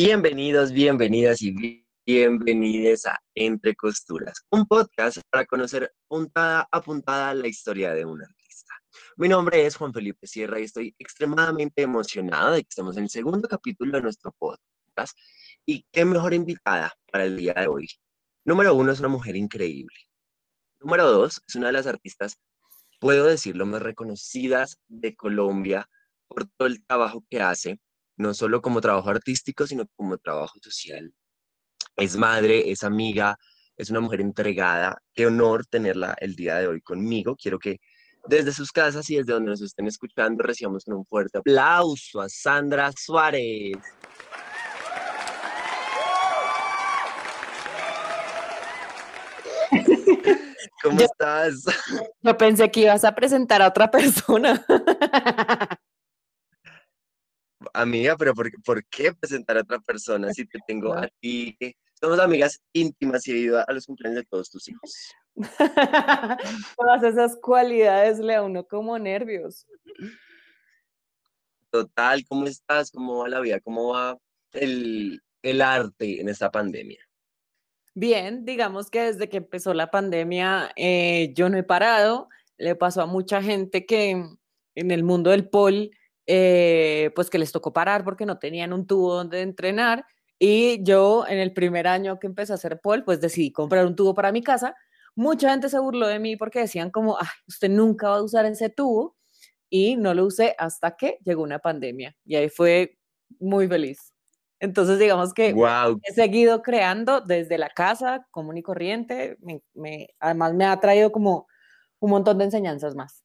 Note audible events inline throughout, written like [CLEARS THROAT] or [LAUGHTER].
Bienvenidos, bienvenidas y bienvenidas a Entre Costuras, un podcast para conocer puntada a puntada la historia de un artista. Mi nombre es Juan Felipe Sierra y estoy extremadamente emocionado de que estemos en el segundo capítulo de nuestro podcast. Y qué mejor invitada para el día de hoy. Número uno, es una mujer increíble. Número dos, es una de las artistas, puedo decirlo, más reconocidas de Colombia por todo el trabajo que hace no solo como trabajo artístico, sino como trabajo social. Es madre, es amiga, es una mujer entregada. Qué honor tenerla el día de hoy conmigo. Quiero que desde sus casas y desde donde nos estén escuchando recibamos un fuerte aplauso a Sandra Suárez. [LAUGHS] ¿Cómo estás? Yo pensé que ibas a presentar a otra persona. [LAUGHS] amiga, pero ¿por, ¿por, qué presentar a otra persona si te tengo a ti? Somos amigas íntimas y he ido a los cumpleaños de todos tus hijos. [LAUGHS] Todas esas cualidades le a uno como nervios. Total, ¿cómo estás? ¿Cómo va la vida? ¿Cómo va el, el arte en esta pandemia? Bien, digamos que desde que empezó la pandemia eh, yo no he parado. Le pasó a mucha gente que en el mundo del pol eh, pues que les tocó parar porque no tenían un tubo donde entrenar. Y yo en el primer año que empecé a hacer pole, pues decidí comprar un tubo para mi casa. Mucha gente se burló de mí porque decían como, ah, usted nunca va a usar ese tubo. Y no lo usé hasta que llegó una pandemia. Y ahí fue muy feliz. Entonces, digamos que he seguido creando desde la casa, común y corriente. me, además, me ha traído como un montón de enseñanzas más.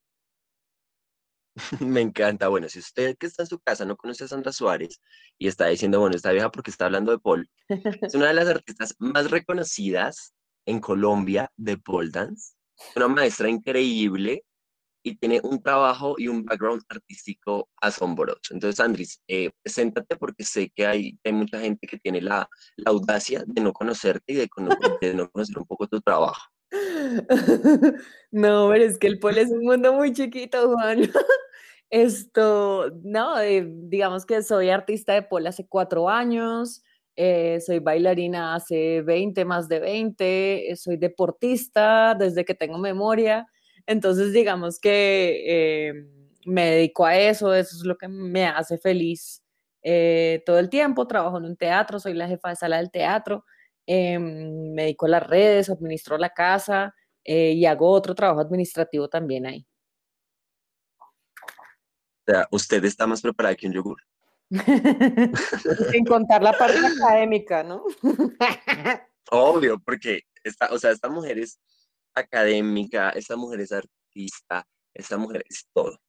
[LAUGHS] Me encanta. Bueno, si usted que está en su casa no conoce a Sandra Suárez y está diciendo, bueno, está vieja porque está hablando de Paul, es una de las artistas más reconocidas en Colombia de pole dance. Una maestra increíble y tiene un trabajo y un background artístico asombroso. Entonces, Andris, eh, preséntate porque sé que hay, mucha gente que tiene la, la audacia de no conocerte y de, de no conocer un poco tu trabajo. [LAUGHS] No, pero es que el pole es un mundo muy chiquito, Juan. [LAUGHS] Esto, no, eh, digamos que soy artista de pole hace cuatro años, eh, soy bailarina hace 20, más de 20, eh, soy deportista desde que tengo memoria, entonces digamos que me dedico a eso, eso es lo que me hace feliz todo el tiempo, trabajo en un teatro, soy la jefa de sala del teatro, me dedico a las redes, administro la casa y hago otro trabajo administrativo también ahí. O sea, usted está más preparada que un yogur. [LAUGHS] Sin contar la parte académica, ¿no? Obvio, porque esta, o sea, esta mujer es académica, esta mujer es artista, esta mujer es todo.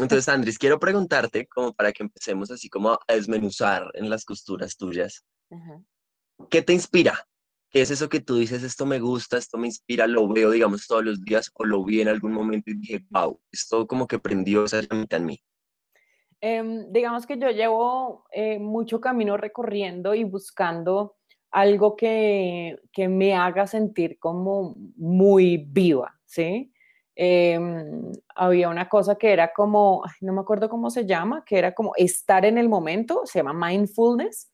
Entonces, Andrés, quiero preguntarte, como para que empecemos así como a desmenuzar en las costuras tuyas, ¿qué te inspira? ¿Qué es eso que tú dices, esto me gusta, esto me inspira, lo veo, digamos, todos los días, o lo vi en algún momento y dije, wow, esto como que prendió esa llama en mí? Em, digamos que yo llevo eh, mucho camino recorriendo y buscando algo que, que, me haga sentir como muy viva, ¿sí? Em, había una cosa que era como, no me acuerdo cómo se llama, que era como estar en el momento, se llama mindfulness,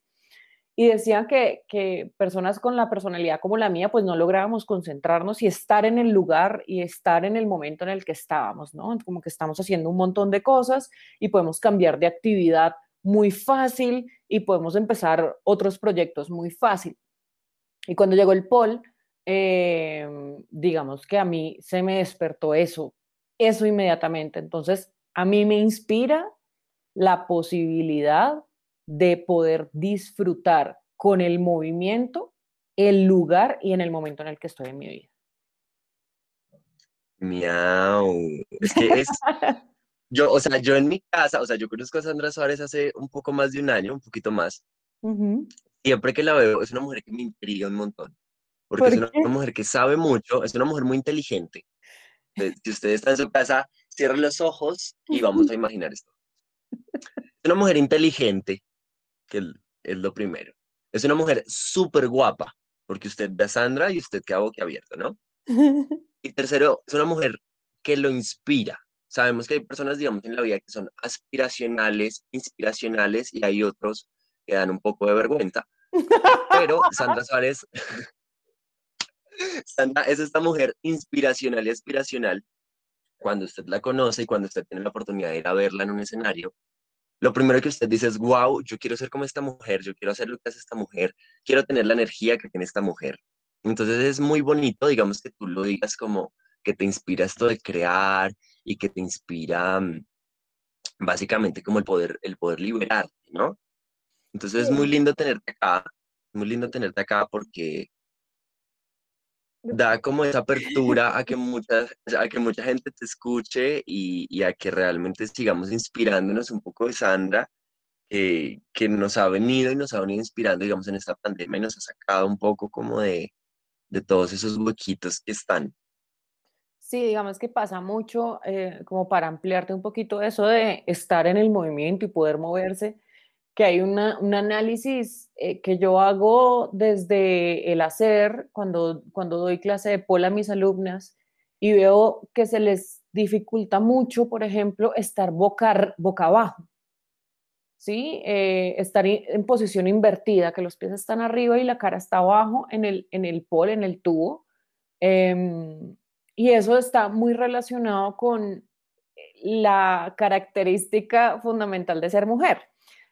y decían que, que, personas con la personalidad como la mía, pues no lográbamos concentrarnos y estar en el lugar y estar en el momento en el que estábamos, ¿no? Como que estamos haciendo un montón de cosas y podemos cambiar de actividad muy fácil y podemos empezar otros proyectos muy fácil. Y cuando llegó el POL, em, digamos que a mí se me despertó eso, eso inmediatamente. Entonces, a mí me inspira la posibilidad de poder disfrutar con el movimiento, el lugar y en el momento en el que estoy en mi vida. Miau. Es que es. [LAUGHS] yo, o sea, yo en mi casa, o sea, yo conozco a Sandra Suárez hace un poco más de un año, un poquito más. Siempre que la veo, es una mujer que me intriga un montón. Porque es una, mujer que sabe mucho, es una mujer muy inteligente. Si usted está en su casa, cierre los ojos y vamos a [LAUGHS] imaginar esto. Es una mujer inteligente, que es lo primero. Es una mujer súper guapa, porque usted ve a Sandra y usted queda boquiabierto, ¿no? [LAUGHS] Y tercero, es una mujer que lo inspira. Sabemos que hay personas, digamos, en la vida que son aspiracionales, inspiracionales, y hay otros que dan un poco de vergüenza. Pero [LAUGHS] Sandra Suárez, [LAUGHS] Sandra es esta mujer inspiracional y aspiracional. Cuando usted la conoce y cuando usted tiene la oportunidad de ir a verla en un escenario, lo primero que usted dice es, wow, yo quiero ser como esta mujer, yo quiero hacer lo que hace esta mujer, quiero tener la energía que tiene esta mujer. Entonces es muy bonito, digamos, que tú lo digas como que te inspira esto de crear y que te inspira mm, básicamente como el poder, el poder liberarte, ¿no? Entonces es muy lindo tenerte acá, muy lindo tenerte acá porque da como esa apertura a que mucha, a que mucha gente te escuche y, a que realmente sigamos inspirándonos un poco de Sandra, que nos ha venido y nos ha venido inspirando, digamos, en esta pandemia y nos ha sacado un poco como de, de todos esos huequitos que están. Sí, digamos que pasa mucho, eh, como para ampliarte un poquito eso de estar en el movimiento y poder moverse, que hay una, un análisis eh, que yo hago desde el hacer, cuando, cuando doy clase de pol a mis alumnas, y veo que se les dificulta mucho, por ejemplo, estar boca, boca abajo. ¿Sí? Eh, estar en posición invertida, que los pies están arriba y la cara está abajo en el, en el pol, en el tubo. Em, y eso está muy relacionado con la característica fundamental de ser mujer.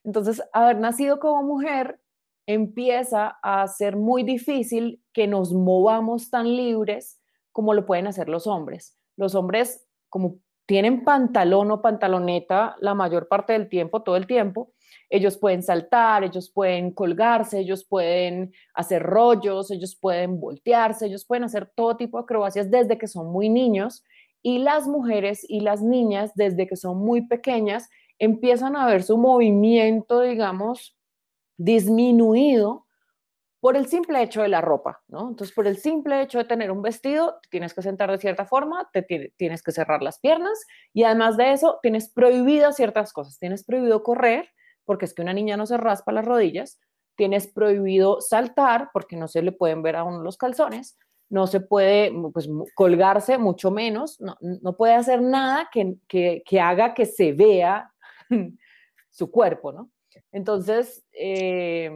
Entonces, haber nacido como mujer empieza a ser muy difícil que nos movamos tan libres como lo pueden hacer los hombres. Los hombres, como tienen pantalón o pantaloneta la mayor parte del tiempo, todo el tiempo, ellos pueden saltar, ellos pueden colgarse, ellos pueden hacer rollos, ellos pueden voltearse, ellos pueden hacer todo tipo de acrobacias desde que son muy niños y las mujeres y las niñas desde que son muy pequeñas empiezan a ver su movimiento, digamos, disminuido por el simple hecho de la ropa, ¿no? Entonces, por el simple hecho de tener un vestido, tienes que sentar de cierta forma, te tienes que cerrar las piernas y además de eso, tienes prohibidas ciertas cosas. Tienes prohibido correr, porque es que una niña no se raspa las rodillas, tienes prohibido saltar, porque no se le pueden ver a uno los calzones, no se puede pues, colgarse, mucho menos, no, no puede hacer nada que, que, que haga que se vea [LAUGHS] su cuerpo, ¿no? Entonces, eh,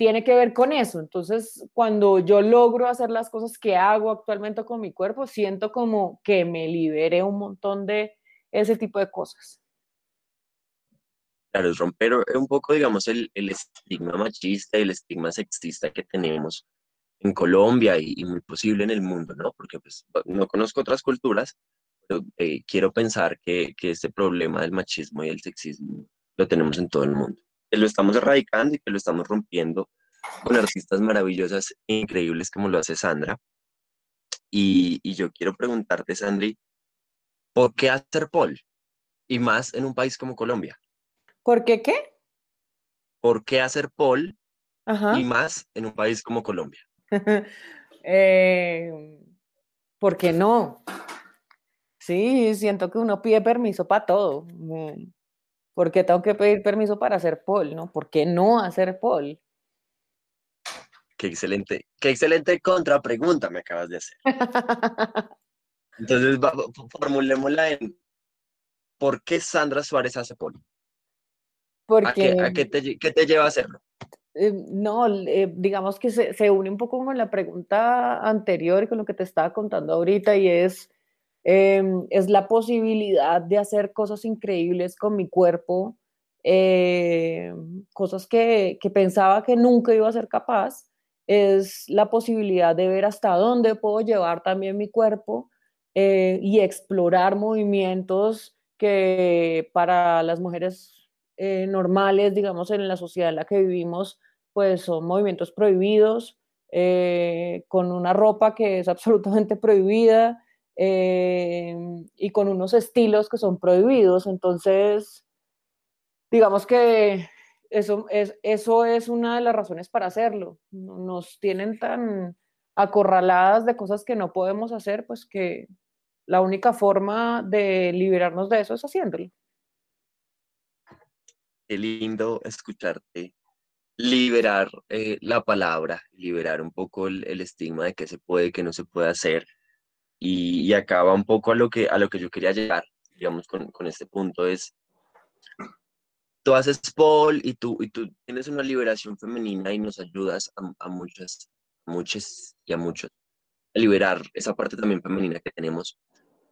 tiene que ver con eso. Entonces, cuando yo logro hacer las cosas que hago actualmente con mi cuerpo, siento como que me liberé un montón de ese tipo de cosas. Claro, es romper un poco, digamos, el, estigma machista y el estigma sexista que tenemos en Colombia y, muy posible en el mundo, ¿no? Porque pues no conozco otras culturas, eh, quiero pensar que, que este problema del machismo y el sexismo lo tenemos en todo el mundo. Que lo estamos erradicando y que lo estamos rompiendo con artistas maravillosas e increíbles como lo hace Sandra. Y, y yo quiero preguntarte, Sandri, ¿por qué hacer Paul? Y más en un país como Colombia. ¿Por qué qué? ¿Por qué hacer Paul? Y más en un país como Colombia. [LAUGHS] eh, ¿Por qué no? Sí, siento que uno pide permiso para todo. Mm, ¿Por qué tengo que pedir permiso para hacer pol, no? ¿Por qué no hacer pol? Qué excelente, qué excelente contrapregunta me acabas de hacer. [LAUGHS] Entonces, formulémosla en ¿por qué Sandra Suárez hace pol? Porque, ¿A, qué, te, te, lleva a hacerlo? Eh, no, eh, digamos que se, se, une un poco con la pregunta anterior, con lo que te estaba contando ahorita, y es Em, es la posibilidad de hacer cosas increíbles con mi cuerpo, em, cosas que, pensaba que nunca iba a ser capaz, es la posibilidad de ver hasta dónde puedo llevar también mi cuerpo eh, y explorar movimientos que para las mujeres eh, normales, digamos, en la sociedad en la que vivimos, pues son movimientos prohibidos, eh, con una ropa que es absolutamente prohibida, eh, y con unos estilos que son prohibidos. Entonces, digamos que eso es, eso es una de las razones para hacerlo. Nos tienen tan acorraladas de cosas que no podemos hacer, pues que la única forma de liberarnos de eso es haciéndolo. Qué lindo escucharte liberar eh, la palabra, liberar un poco el, estigma de que se puede, y que no se puede hacer, y, acaba un poco a lo, que, a lo que yo quería llegar, digamos, con, con este punto, es tú haces Paul y tú, y tú tienes una liberación femenina y nos ayudas a, a muchas, muchas y a muchos a liberar esa parte también femenina que tenemos.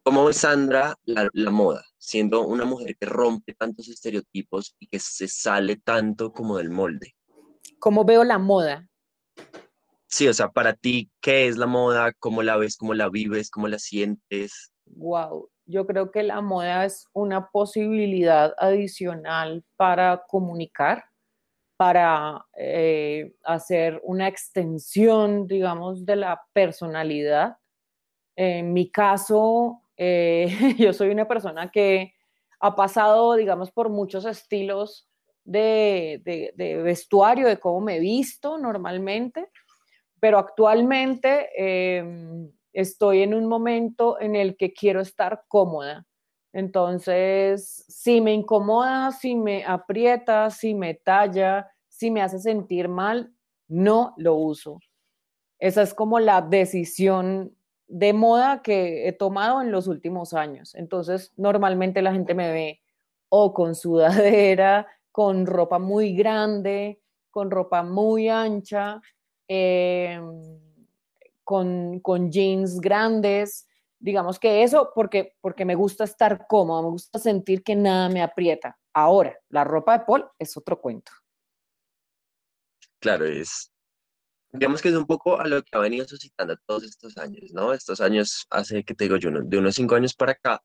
¿Cómo ves, Sandra, la, la, moda, siendo una mujer que rompe tantos estereotipos y que se sale tanto como del molde? ¿Cómo veo la moda? Sí, o sea, para ti, ¿qué es la moda? ¿Cómo la ves? ¿Cómo la vives? ¿Cómo la sientes? Wow, yo creo que la moda es una posibilidad adicional para comunicar, para eh, hacer una extensión, digamos, de la personalidad. En mi caso, eh, [LAUGHS] yo soy una persona que ha pasado, digamos, por muchos estilos de, de, de vestuario, de cómo me visto normalmente pero actualmente eh, estoy en un momento en el que quiero estar cómoda. Entonces, si me incomoda, si me aprieta, si me talla, si me hace sentir mal, no lo uso. Esa es como la decisión de moda que he tomado en los últimos años. Entonces, normalmente la gente me ve o con sudadera, con ropa muy grande, con ropa muy ancha, eh, con, con, jeans grandes. Digamos que eso porque, porque me gusta estar cómoda, me gusta sentir que nada me aprieta. Ahora, la ropa de Paul es otro cuento. Claro, es, digamos que es un poco a lo que ha venido suscitando todos estos años, ¿no? Estos años, hace que te digo yo, de unos cinco años para acá,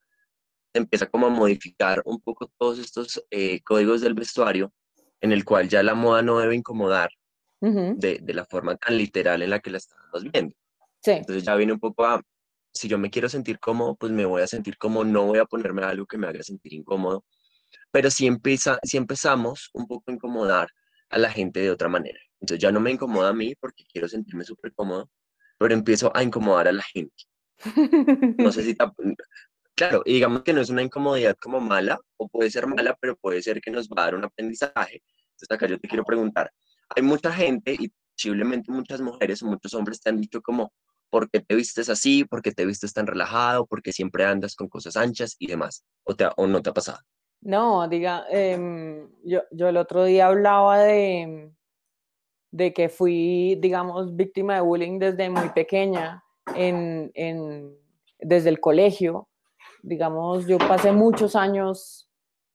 empieza como a modificar un poco todos estos eh, códigos del vestuario, en el cual ya la moda no debe incomodar, de, de, la forma tan literal en la que la estamos viendo. Sí. Entonces ya viene un poco a, si yo me quiero sentir cómodo, pues me voy a sentir como no voy a ponerme algo que me haga sentir incómodo. Pero si, empieza, si empezamos un poco a incomodar a la gente de otra manera. Entonces ya no me incomoda a mí porque quiero sentirme súper cómodo, pero empiezo a incomodar a la gente. No sé si... [LAUGHS] Claro, y digamos que no es una incomodidad como mala, o puede ser mala, pero puede ser que nos va a dar un aprendizaje. Entonces acá yo te quiero preguntar, hay mucha gente y posiblemente muchas mujeres o muchos hombres te han dicho como, ¿por qué te vistes así? ¿Por qué te vistes tan relajado? ¿Por qué siempre andas con cosas anchas y demás? ¿O, te, o no te ha pasado? No, diga, eh, yo, yo el otro día hablaba de, de que fui, digamos, víctima de bullying desde muy pequeña, en, en, desde el colegio. Digamos, yo pasé muchos años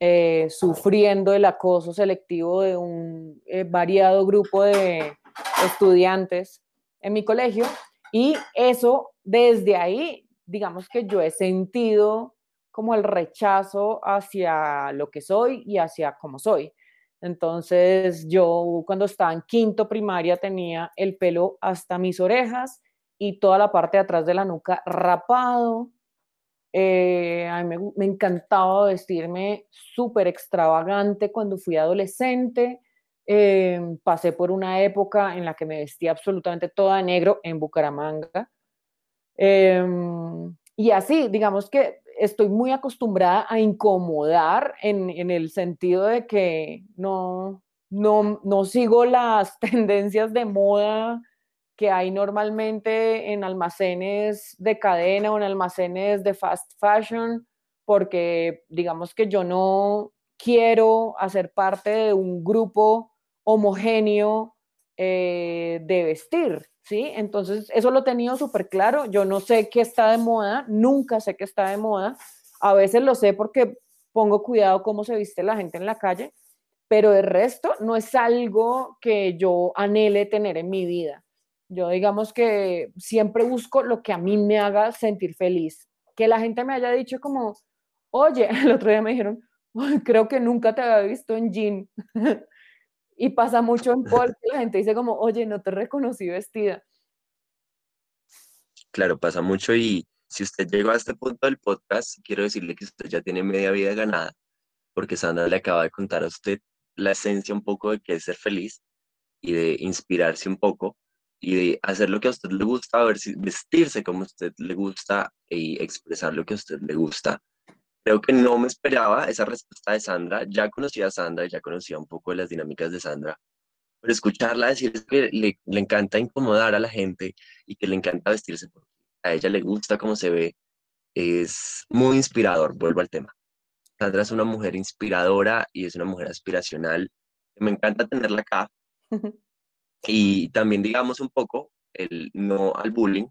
eh, sufriendo el acoso selectivo de un eh, variado grupo de estudiantes en mi colegio y eso desde ahí, digamos que yo he sentido como el rechazo hacia lo que soy y hacia cómo soy. Entonces yo cuando estaba en quinto primaria tenía el pelo hasta mis orejas y toda la parte de atrás de la nuca rapado, eh, a mí me, encantaba vestirme súper extravagante cuando fui adolescente. Eh, pasé por una época en la que me vestía absolutamente toda negro en Bucaramanga. Eh, y así, digamos que estoy muy acostumbrada a incomodar en, en el sentido de que no, no, no sigo las [LAUGHS] tendencias de moda que hay normalmente en almacenes de cadena o en almacenes de fast fashion, porque digamos que yo no quiero hacer parte de un grupo homogéneo eh, de vestir, ¿sí? Entonces, eso lo he tenido súper claro. Yo no sé qué está de moda, nunca sé qué está de moda. A veces lo sé porque pongo cuidado cómo se viste la gente en la calle, pero el resto no es algo que yo anhele tener en mi vida. Yo digamos que siempre busco lo que a mí me haga sentir feliz. Que la gente me haya dicho como, oye, [LAUGHS] el otro día me dijeron, creo que nunca te había visto en jean. [LAUGHS] y pasa mucho en Paul que la gente dice como, oye, no te reconocí vestida. Claro, pasa mucho y si usted llegó a este punto del podcast, quiero decirle que usted ya tiene media vida ganada, porque Sandra le acaba de contar a usted la esencia un poco de qué es ser feliz y de inspirarse un poco y de hacer lo que a usted le gusta, ver si vestirse como a usted le gusta y expresar lo que a usted le gusta. Creo que no me esperaba esa respuesta de Sandra. Ya conocía a Sandra, ya conocía un poco de las dinámicas de Sandra, pero escucharla decir que le, le encanta incomodar a la gente y que le encanta vestirse porque a ella le gusta cómo se ve, es muy inspirador. Vuelvo al tema. Sandra es una mujer inspiradora y es una mujer aspiracional. Me encanta tenerla acá. [LAUGHS] y también digamos un poco el no al bullying.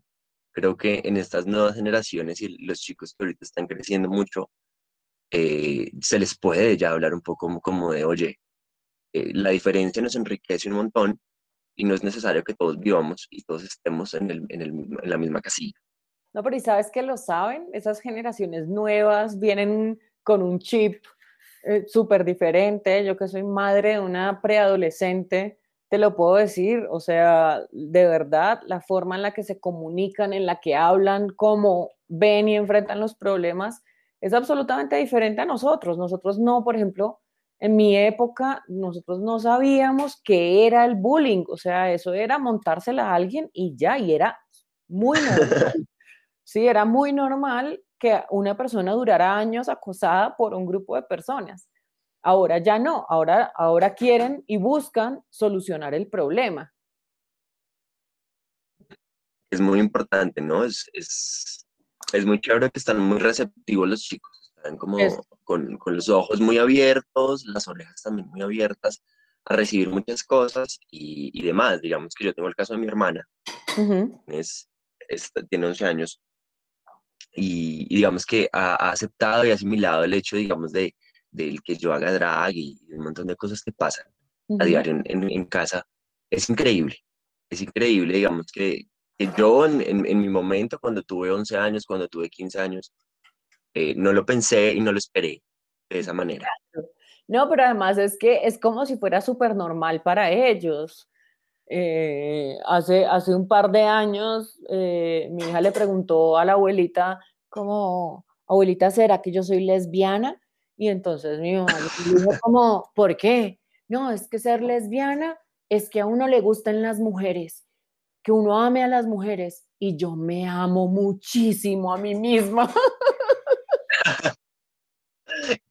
Creo que en estas nuevas generaciones y los chicos que ahorita están creciendo mucho, eh, se les puede ya hablar un poco como, de, oye, eh, la diferencia nos enriquece un montón y no es necesario que todos vivamos y todos estemos en, el, en, el, en la misma casilla. No, pero ¿y sabes que lo saben? Esas generaciones nuevas vienen con un chip eh, súper diferente. Yo que soy madre de una preadolescente, te lo puedo decir, o sea, de verdad, la forma en la que se comunican, en la que hablan, cómo ven y enfrentan los problemas, es absolutamente diferente a nosotros. Nosotros no, por ejemplo, en mi época, nosotros no sabíamos qué era el bullying, o sea, eso era montársela a alguien y ya, y era muy normal. [LAUGHS] Sí, era muy normal que una persona durara años acosada por un grupo de personas. Ahora ya no, ahora, ahora quieren y buscan solucionar el problema. Es muy importante, ¿no? Es, es, es muy chévere que están muy receptivos los chicos, están como con, con, los ojos muy abiertos, las orejas también muy abiertas a recibir muchas cosas y, y demás. Digamos que yo tengo el caso de mi hermana, es, tiene 11 años y, digamos que ha, aceptado y asimilado el hecho, digamos, de, del que yo haga drag y un montón de cosas que pasan a diario en, en, casa. Es increíble, es increíble, digamos, que, yo en, en, mi momento, cuando tuve 11 años, cuando tuve 15 años, eh, no lo pensé y no lo esperé de esa manera. No, pero además es que es como si fuera súper normal para ellos. Eh, hace, hace un par de años eh, mi hija le preguntó a la abuelita como, abuelita, ¿será que yo soy lesbiana? Y entonces mi mamá dijo como, ¿por qué? No, es que ser lesbiana es que a uno le gustan las mujeres, que uno ame a las mujeres y yo me amo muchísimo a mí misma. [LAUGHS]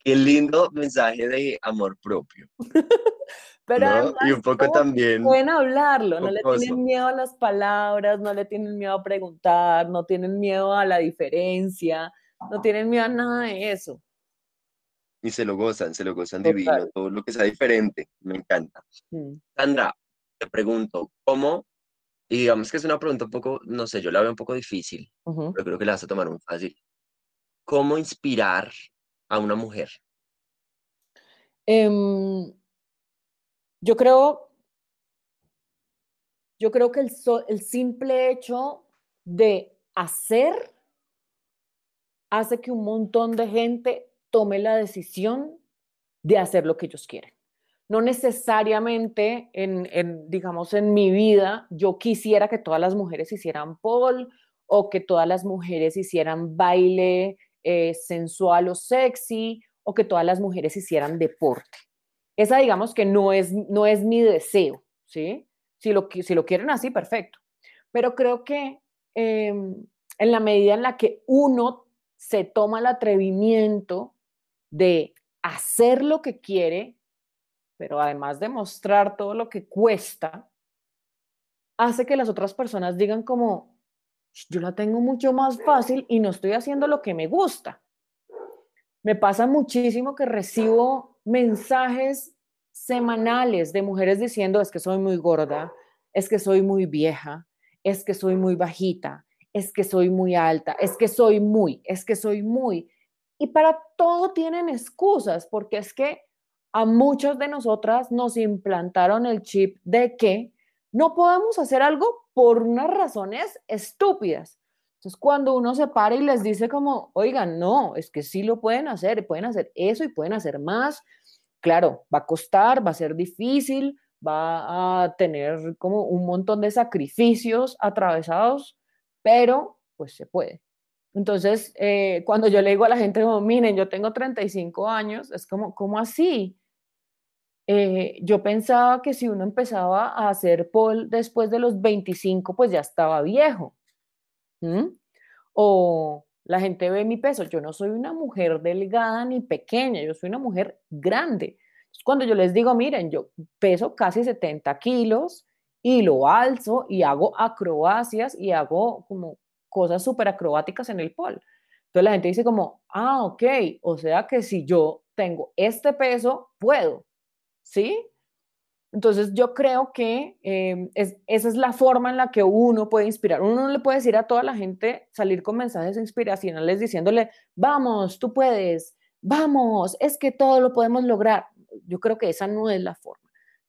Qué lindo mensaje de amor propio. [LAUGHS] Pero y un poco también. Pueden hablarlo, no le tienen miedo a las palabras, no le tienen miedo a preguntar, no tienen miedo a la diferencia, no tienen miedo a nada de eso. Y se lo gozan, se lo gozan divino, todo lo que sea diferente, me encanta. Mm. Sandra, te pregunto, ¿cómo? Y digamos que es una pregunta un poco, no sé, yo la veo un poco difícil, pero creo que la vas a tomar muy fácil. ¿Cómo inspirar a una mujer? Um, yo creo, yo creo que el, el simple hecho de hacer hace que un montón de gente tome la decisión de hacer lo que ellos quieren. No necesariamente en, digamos, en mi vida yo quisiera que todas las mujeres hicieran pole o que todas las mujeres hicieran baile eh, sensual o sexy o que todas las mujeres hicieran deporte. Esa digamos que no es, no es mi deseo, ¿sí? Si lo, si lo quieren así, perfecto. Pero creo que em, en la medida en la que uno se toma el atrevimiento de hacer lo que quiere, pero además de mostrar todo lo que cuesta, hace que las otras personas digan como, yo la tengo mucho más fácil y no estoy haciendo lo que me gusta. Me pasa muchísimo que recibo mensajes semanales de mujeres diciendo es que soy muy gorda, es que soy muy vieja, es que soy muy bajita, es que soy muy alta, es que soy muy, es que soy muy. Y para todo tienen excusas, porque es que a muchas de nosotras nos implantaron el chip de que no podemos hacer algo por unas razones estúpidas. Entonces, cuando uno se para y les dice como, oigan, no, es que sí lo pueden hacer, pueden hacer eso y pueden hacer más, claro, va a costar, va a ser difícil, va a tener como un montón de sacrificios atravesados, pero pues se puede. Entonces, eh, cuando yo le digo a la gente, como, miren, yo tengo 35 años, es como, ¿cómo así? Eh, yo pensaba que si uno empezaba a hacer pole después de los 25, pues ya estaba viejo. O la gente ve mi peso. Yo no soy una mujer delgada ni pequeña, yo soy una mujer grande. Cuando yo les digo, miren, yo peso casi 70 kilos y lo alzo y hago acrobacias y hago como cosas súper acrobáticas en el pole. Entonces la gente dice como, ah, ok, o sea que si yo tengo este peso, puedo, ¿sí? Entonces yo creo que em, esa es la forma en la que uno puede inspirar. Uno no le puede decir a toda la gente, salir con mensajes inspiracionales diciéndole, vamos, tú puedes, vamos, es que todo lo podemos lograr. Yo creo que esa no es la forma.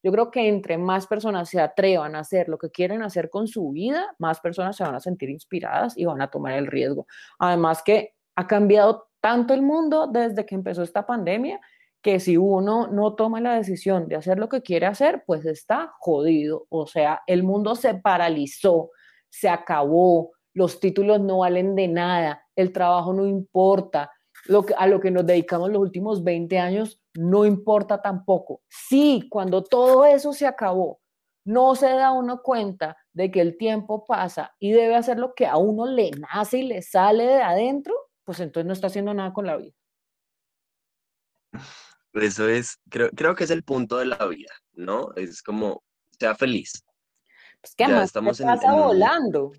Yo creo que entre más personas se atrevan a hacer lo que quieren hacer con su vida, más personas se van a sentir inspiradas y van a tomar el riesgo. Además que ha cambiado tanto el mundo desde que empezó esta pandemia que si uno no toma la decisión de hacer lo que quiere hacer, pues está jodido. O sea, el mundo se paralizó, se acabó, los títulos no valen de nada, el trabajo no importa, lo que, a lo que nos dedicamos los últimos 20 años no importa tampoco. Sí, cuando todo eso se acabó, no se da uno cuenta de que el tiempo pasa y debe hacer lo que a uno le nace y le sale de adentro, pues entonces no está haciendo nada con la vida. Eso es, creo, creo que es el punto de la vida, ¿no? Es como, sea feliz. Pues que además estamos en, volando.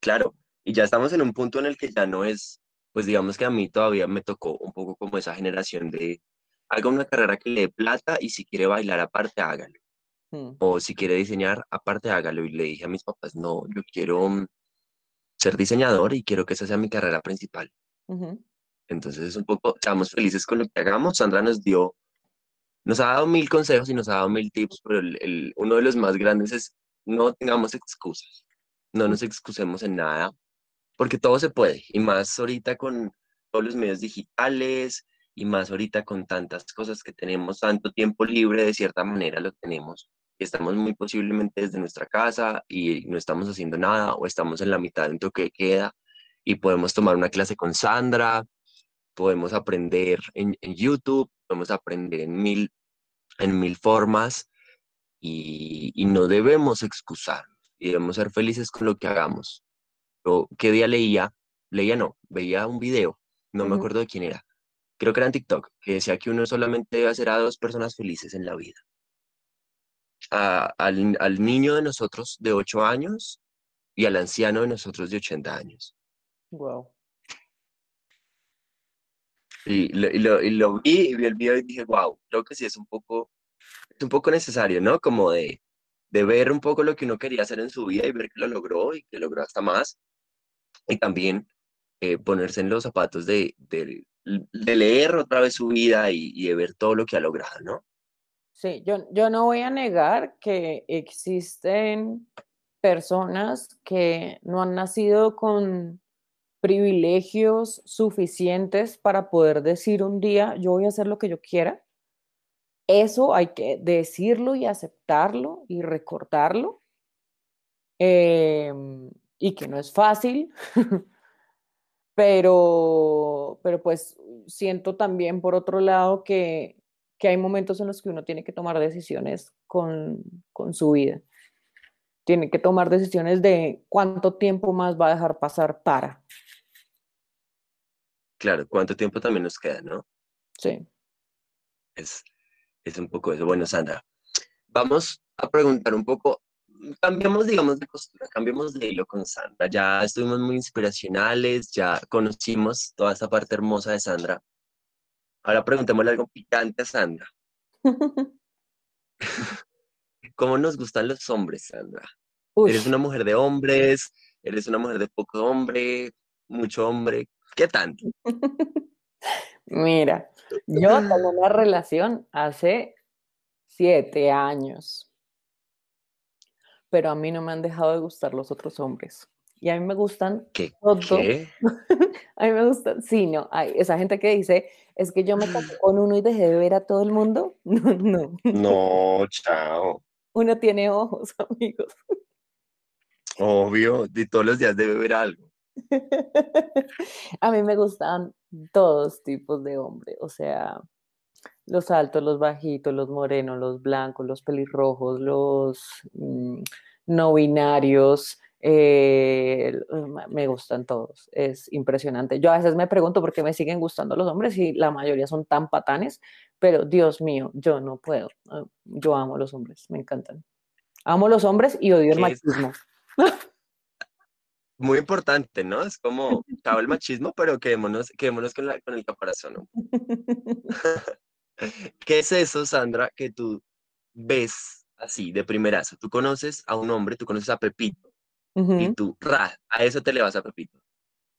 Claro, y ya estamos en un punto en el que ya no es pues digamos que a mí todavía me tocó un poco como esa generación de haga una carrera que le dé plata y si quiere bailar aparte, hágalo. Mm. O si quiere diseñar aparte, hágalo. Y le dije a mis papás, no, yo quiero mm, ser diseñador y quiero que esa sea mi carrera principal. Entonces es un poco, estamos felices con lo que hagamos. Sandra nos dio, nos ha dado mil consejos y nos ha dado mil tips, pero el, uno de los más grandes es no tengamos excusas, no nos excusemos en nada porque todo se puede, y más ahorita con todos los medios digitales, y más ahorita con tantas cosas que tenemos, tanto tiempo libre, de cierta manera lo tenemos. Estamos muy posiblemente desde nuestra casa y no estamos haciendo nada o estamos en la mitad de lo que queda y podemos tomar una clase con Sandra, podemos aprender en, en YouTube, podemos aprender en mil, en mil formas y, y no debemos excusarnos y debemos ser felices con lo que hagamos. ¿Qué día leía? Leía no, veía un video, no me acuerdo de quién era. Creo que era en TikTok, que decía que uno solamente debe hacer a dos personas felices en la vida. al, al, niño de nosotros de 8 años y al anciano de nosotros de 80 años. Wow. Y lo, y lo, y lo vi y vi el video y dije, wow, creo que sí es un poco, es un poco necesario, ¿no? Como de, de ver un poco lo que uno quería hacer en su vida y ver que lo logró y que logró hasta más y también eh, ponerse en los zapatos de, de, leer otra vez su vida y, de ver todo lo que ha logrado, ¿no? Sí, yo, yo no voy a negar que existen personas que no han nacido con privilegios suficientes para poder decir un día, yo voy a hacer lo que yo quiera. Eso hay que decirlo y aceptarlo y recordarlo. Eh, y que no es fácil, [LAUGHS] pero, pero pues siento también por otro lado que, que, hay momentos en los que uno tiene que tomar decisiones con, con su vida. Tiene que tomar decisiones de cuánto tiempo más va a dejar pasar para. Claro, cuánto tiempo también nos queda, ¿no? Sí. Es, es un poco eso. Bueno, Sandra, vamos a preguntar un poco cambiamos, digamos, de costura, cambiamos de hilo con Sandra. Ya estuvimos muy inspiracionales, ya conocimos toda esa parte hermosa de Sandra. Ahora preguntémosle algo picante a Sandra. [LAUGHS] ¿Cómo nos gustan los hombres, Sandra? ¿Eres una mujer de hombres? ¿Eres una mujer de poco hombre? ¿Mucho hombre? ¿Qué tanto? [LAUGHS] Mira, yo tengo una relación hace siete años pero a mí no me han dejado de gustar los otros hombres. Y a mí me gustan ¿Qué? ¿Qué? [LAUGHS] a mí me gustan, sí, no, hay esa gente que dice, es que yo me casé [GASPS] con uno y dejé de ver a todo el mundo. [LAUGHS] No, no. No, chao. Uno tiene ojos, [LAUGHS] amigos. Obvio, de todos los días debe ver algo. a mí me gustan todos tipos de hombres, o sea, los altos, los bajitos, los morenos, los blancos, los pelirrojos, los mm, no binarios, eh, me gustan todos, es impresionante. Yo a veces me pregunto por qué me siguen gustando los hombres y la mayoría son tan patanes, pero Dios mío, yo no puedo. Ah, yo amo los hombres, me encantan. Amo los hombres y odio el machismo. [LAUGHS] muy importante, ¿no? Es como, chavo el machismo, pero quedémonos, quedémonos con, con el caparazón. ¿no? [LAUGHS] [LAUGHS] ¿Qué es eso, Sandra, que tú ves así de primerazo? Tú conoces a un hombre, tú conoces a Pepito, y tú, ra, a eso te le vas a Pepito.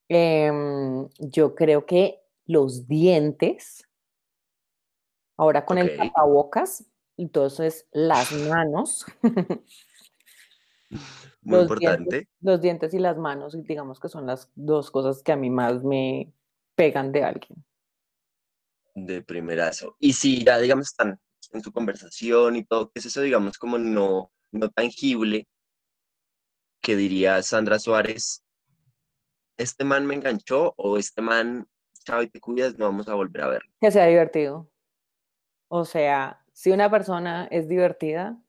Em, yo creo que los dientes, ahora con el tapabocas, entonces las [LAUGHS] manos. [LAUGHS] Muy importante. los dientes y las manos, digamos que son las dos cosas que a mí más me pegan de alguien. De primerazo. Y si ya, digamos, están en su conversación y todo, ¿qué es eso, digamos, como no, no tangible? Que diría Sandra Suárez, este man me enganchó o este man, chao y te cuidas, no vamos a volver a verlo. Que sea divertido. O sea, si una persona es divertida,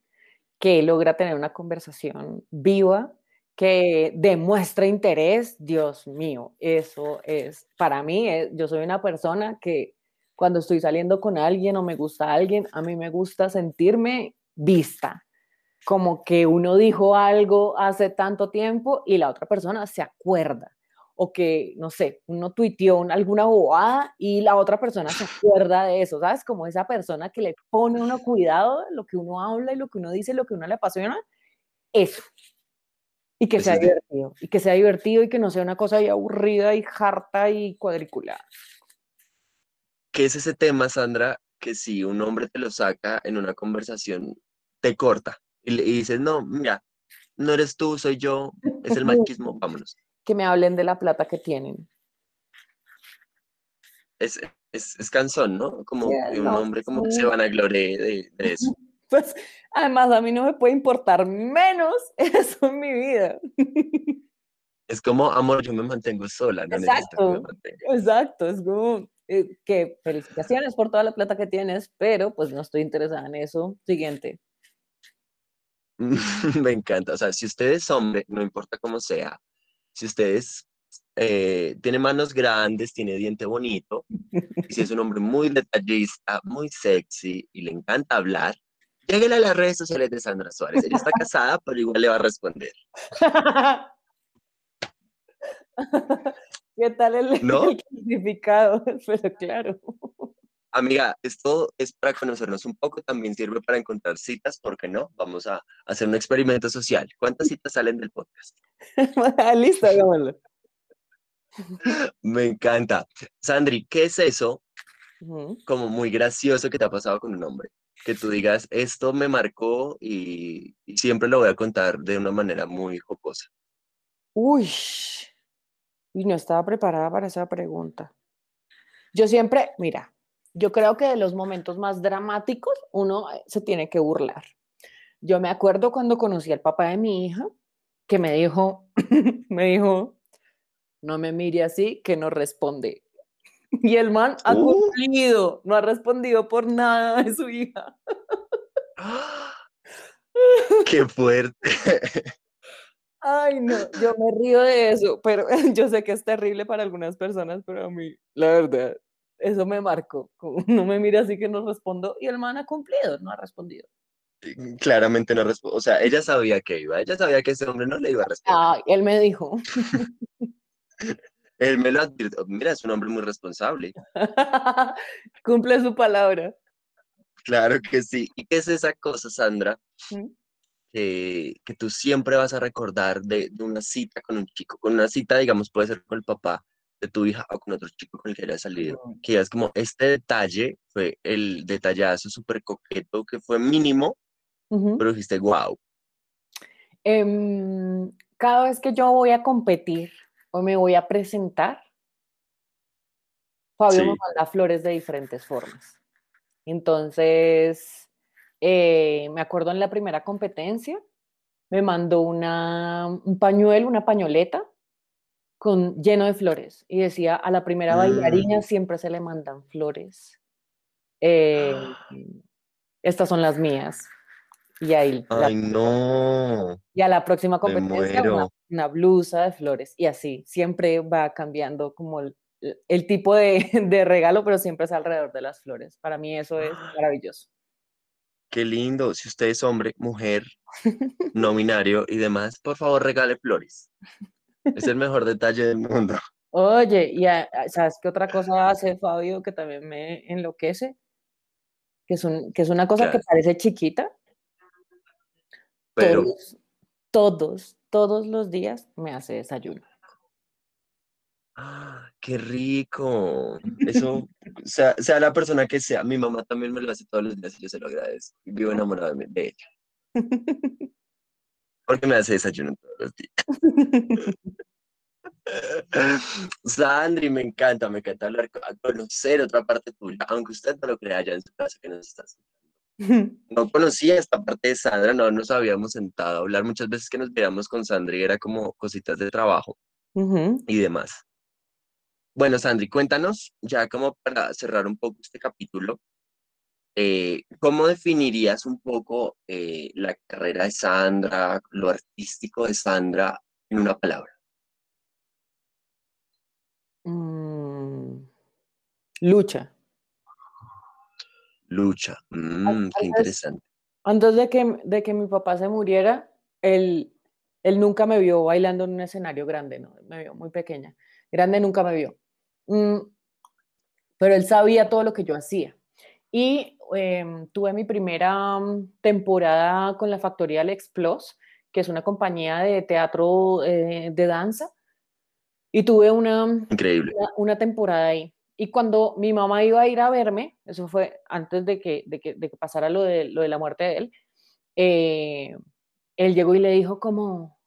que logra tener una conversación viva, que demuestra interés, Dios mío, eso es, para mí, eh, yo soy una persona que cuando estoy saliendo con alguien o me gusta alguien, a mí me gusta sentirme vista, como que uno dijo algo hace tanto tiempo y la otra persona se acuerda o que, no sé, uno tuiteó alguna bobada y la otra persona se acuerda de eso, ¿sabes? Como esa persona que le pone uno cuidado lo que uno habla y lo que uno dice, lo que uno le apasiona, eso. Y que pues sea divertido, y que sea divertido y que no sea una cosa ahí aburrida y harta y cuadriculada. ¿Qué es ese tema, Sandra, que si un hombre te lo saca en una conversación, te corta y le dices, no, mira, no eres tú, soy yo, es el machismo, vámonos que me hablen de la plata que tienen. Es, es, ¿no? Como un hombre como que se van a gloria de, eso. [LAUGHS] Pues además a mí no me puede importar menos [LAUGHS] eso en mi vida. Es como, amor, yo me mantengo sola. exacto, exacto, es como eh, que felicitaciones por toda la plata que tienes, pero pues no estoy interesada en eso. Siguiente. [LAUGHS] me encanta, o sea, si usted es hombre, no importa cómo sea, si ustedes eh, tiene manos grandes, tiene diente bonito, y si es un hombre muy detallista, muy sexy y le encanta hablar, lléguele a las redes sociales de Sandra Suárez. Ella está casada, pero igual le va a responder. [LAUGHS] ¿Qué tal el, [LAUGHS] ¿No? significado? [LAUGHS] Pero claro. Amiga, esto es para conocernos un poco, también sirve para encontrar citas, ¿por qué no? Vamos a hacer un experimento social. ¿Cuántas citas salen del podcast? [LAUGHS] Listo, hagámoslo. Me encanta. Sandri, ¿qué es eso como muy gracioso que te ha pasado con un hombre? Que tú digas, esto me marcó y, y siempre lo voy a contar de una manera muy jocosa. Uy, y no estaba preparada para esa pregunta. Yo siempre, mira, yo creo que de los momentos más dramáticos uno eh, se tiene que burlar. Yo me acuerdo cuando conocí al papá de mi hija, que me dijo, [CLEARS THROAT] me dijo, no me mire así, que no responde. Y el man ha uh. cumplido, no ha respondido por nada de su hija. [GASPS] ¡Qué fuerte! [LAUGHS] Ay, no, yo me río de eso, pero [LAUGHS] yo sé que es terrible para algunas personas, pero a mí, la verdad, eso me marcó. No me mira así que no respondo y el man ha cumplido, no ha respondido. Claramente no respondió. O sea, ella sabía que iba, ella sabía que ese hombre no le iba a responder. Ah, él me dijo. [LAUGHS] él me lo advirtió. Mira, es un hombre muy responsable. [LAUGHS] Cumple su palabra. Claro que sí. ¿Y qué es esa cosa, Sandra? ¿Mm? Que, que, tú siempre vas a recordar de, de, una cita con un chico, con una cita, digamos, puede ser con el papá, de tu hija o con otro chico con el que haya salido, que es como este detalle fue el detallazo súper coqueto que fue mínimo, pero dijiste, wow. Em, cada vez que yo voy a competir o me voy a presentar, Fabio me manda flores de diferentes formas. Entonces, eh, me acuerdo en la primera competencia, me mandó una, un pañuelo, una pañoleta con, lleno de flores y decía, a la primera bailarina mm. siempre se le mandan flores. Eh, [GASPS] estas son las mías. Y ahí. Ay, no. Y a la próxima competencia una, blusa de flores. Y así, siempre va cambiando como el, tipo de, [LAUGHS] de, regalo, pero siempre es alrededor de las flores. Para mí eso es [GASPS] maravilloso. Qué lindo. Si usted es hombre, mujer, [LAUGHS] no binario y demás, por favor regale flores. Es el mejor detalle del mundo. Oye, y ¿sabes qué otra cosa hace Fabio que también me enloquece? Que es, que es una cosa que parece chiquita. Pero... todos, todos los días me hace desayuno. ¡Ah, ¡Qué rico! Eso, sea, sea la persona que sea, mi mamá también me lo hace todos los días y yo se lo agradezco. Vivo enamorado de, de ella. [LAUGHS] Porque me hace desayuno todos los días. [LAUGHS] Sandri, me encanta, me encanta hablar, conocer otra parte tuya, aunque usted no lo crea ya en su casa que nos está [LAUGHS] No conocía esta parte de Sandra, no nos habíamos sentado a hablar muchas veces que nos veíamos con Sandra y era como cositas de trabajo y demás. Bueno, Sandri, cuéntanos, ya como para cerrar un poco este capítulo, eh, ¿cómo definirías un poco eh, la carrera de Sandra, lo artístico de Sandra en una palabra? Mm, lucha. Lucha, mm, qué interesante. Antes de que, de que mi papá se muriera, él, él nunca me vio bailando en un escenario grande, ¿no? Me vio muy pequeña. Grande nunca me vio. Mm, pero él sabía todo lo que yo hacía. Y em, tuve mi primera mm, temporada con la Factoría Alex Plus, que es una compañía de teatro eh, de danza. Y tuve una, Increíble. Una, temporada ahí. Y cuando mi mamá iba a ir a verme, eso fue antes de que, de que, de que pasara lo de, lo de la muerte de él, eh, él llegó y le dijo como,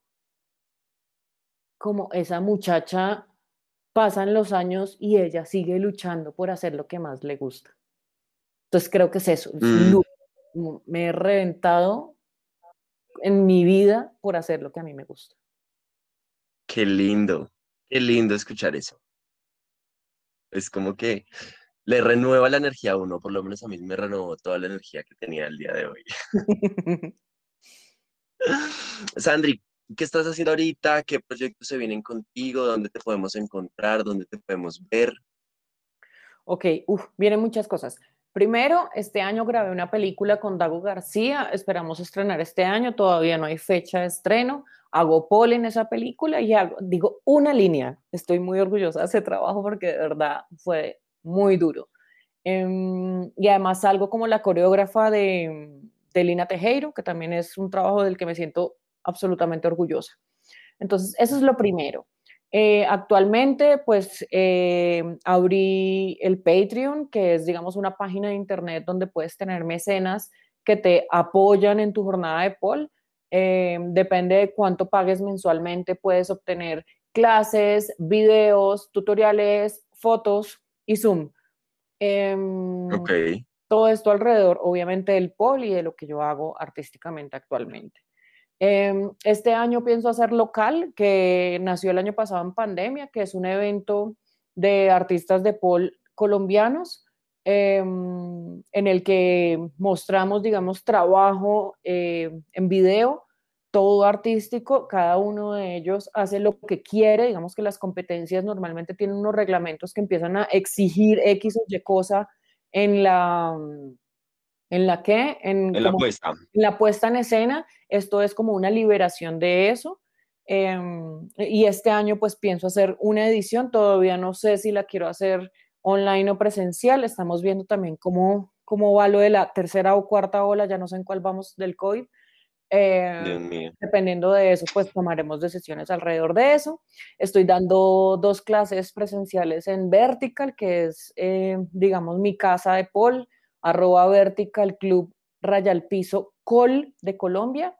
como esa muchacha pasan los años y ella sigue luchando por hacer lo que más le gusta. Entonces creo que es eso. Mm. Me he reventado en mi vida por hacer lo que a mí me gusta. Qué lindo, qué lindo escuchar eso. Es como que le renueva la energía a uno, por lo menos a mí me renovó toda la energía que tenía el día de hoy. [LAUGHS] Sandri, ¿Qué estás haciendo ahorita? ¿Qué proyectos se vienen contigo? ¿Dónde te podemos encontrar? ¿Dónde te podemos ver? Ok, vienen muchas cosas. Primero, este año grabé una película con Dago García, esperamos estrenar este año, todavía no hay fecha de estreno. Hago pole en esa película y hago, digo, una línea. Estoy muy orgullosa de ese trabajo porque de verdad fue muy duro. Em, y además salgo como la coreógrafa de, de Lina Tejero, que también es un trabajo del que me siento absolutamente orgullosa. Entonces, eso es lo primero. Eh, actualmente, pues, eh, abrí el Patreon, que es, digamos, una página de internet donde puedes tener mecenas que te apoyan en tu jornada de POL. Eh, depende de cuánto pagues mensualmente, puedes obtener clases, videos, tutoriales, fotos y Zoom. Em, ok. Todo esto alrededor, obviamente, del POL y de lo que yo hago artísticamente actualmente. Em, este año pienso hacer local, que nació el año pasado en pandemia, que es un evento de artistas de pol colombianos, em, en el que mostramos, digamos, trabajo eh, en video, todo artístico, cada uno de ellos hace lo que quiere, digamos que las competencias normalmente tienen unos reglamentos que empiezan a exigir X o Y cosa en la ¿En la qué? En, la puesta. En la puesta en escena. Esto es como una liberación de eso. Em, y este año pues pienso hacer una edición. Todavía no sé si la quiero hacer online o presencial. Estamos viendo también cómo, cómo va lo de la tercera o cuarta ola. Ya no sé en cuál vamos del COVID. Em, dependiendo de eso, pues tomaremos decisiones alrededor de eso. Estoy dando dos clases presenciales en Vertical, que es, eh, digamos, mi casa de Paul arroba vertical club rayal piso col de Colombia.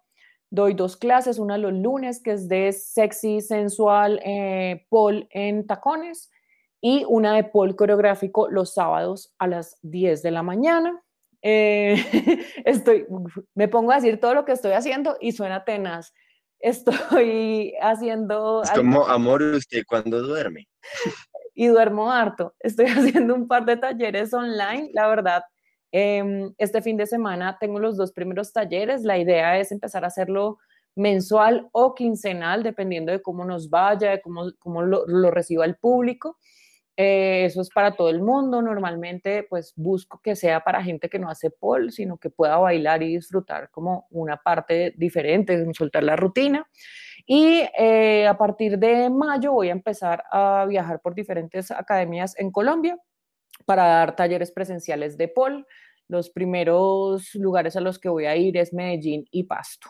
Doy dos clases, una los lunes que es de sexy, sensual, eh, pol en tacones y una de pol coreográfico los sábados a las 10 de la mañana. Eh, [LAUGHS] estoy, me pongo a decir todo lo que estoy haciendo y suena tenaz. Estoy [LAUGHS] haciendo... Es como, amor, ¿usted cuando duerme? [LAUGHS] y duermo harto. Estoy haciendo un par de talleres online, la verdad Em, este fin de semana tengo los dos primeros talleres. La idea es empezar a hacerlo mensual o quincenal, dependiendo de cómo nos vaya, de cómo, cómo lo, reciba el público. Eh, eso es para todo el mundo. Normalmente, pues busco que sea para gente que no hace pole, sino que pueda bailar y disfrutar como una parte diferente, soltar la rutina. Y eh, a partir de mayo voy a empezar a viajar por diferentes academias en Colombia para dar talleres presenciales de pole. Los primeros lugares a los que voy a ir es Medellín y Pasto.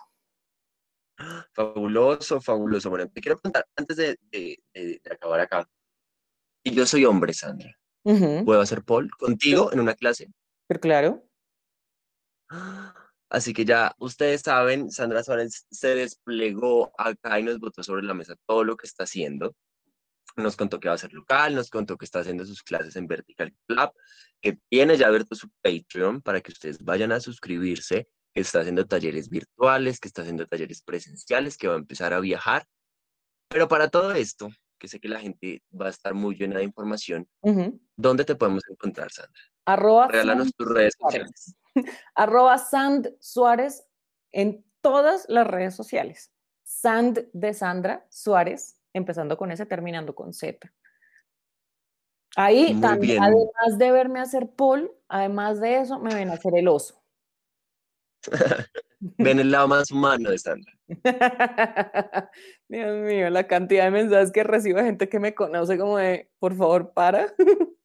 Fabuloso, fabuloso. Bueno, te quiero preguntar, antes de, acabar acá, y yo soy hombre, Sandra, ¿puedo hacer pole contigo en una clase? Pero claro. Así que ya ustedes saben, Sandra Suárez se desplegó acá y nos botó sobre la mesa todo lo que está haciendo. Nos contó que va a ser local, nos contó que está haciendo sus clases en Vertical Club, que tiene ya abierto su Patreon para que ustedes vayan a suscribirse, que está haciendo talleres virtuales, que está haciendo talleres presenciales, que va a empezar a viajar. Pero para todo esto, que sé que la gente va a estar muy llena de información, ¿dónde te podemos encontrar, Sandra? Arroba Regálanos tus redes sociales. [LAUGHS] Arroba Sand Suárez en todas las redes sociales. Sand de Sandra Suárez, empezando con S, terminando con Z. Ahí, también, además de verme hacer Paul, además de eso, me ven a hacer el oso. [LAUGHS] ven el lado más humano de Sandra. [LAUGHS] Dios mío, la cantidad de mensajes que recibo de gente que me conoce como de, por favor, para. [LAUGHS]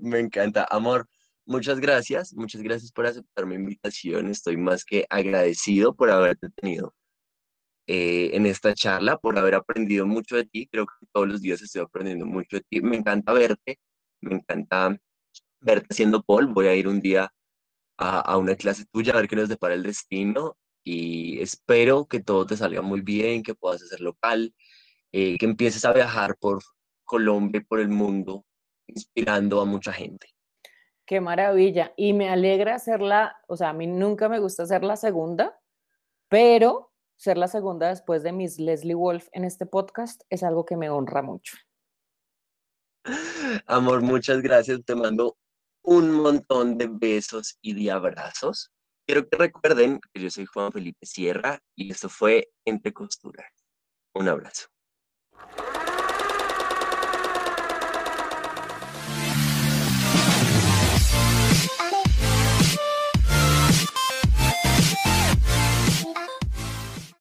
me encanta, amor. Muchas gracias, muchas gracias por aceptar mi invitación. Estoy más que agradecido por haberte tenido eh, en esta charla, por haber aprendido mucho de ti. Creo que todos los días estoy aprendiendo mucho de ti. Me encanta verte, me encanta verte haciendo Paul. Voy a ir un día a, una clase tuya a ver qué nos depara el destino y espero que todo te salga muy bien, que puedas hacer local, eh, que empieces a viajar por Colombia y por el mundo, inspirando a mucha gente. Qué maravilla. Y me alegra ser la, o sea, a mí nunca me gusta ser la segunda, pero ser la segunda después de Miss Leslie Wolf en este podcast es algo que me honra mucho. Amor, muchas gracias. Te mando un montón de besos y de abrazos. Quiero que recuerden que yo soy Juan Felipe Sierra y esto fue Entre Costuras. Un abrazo.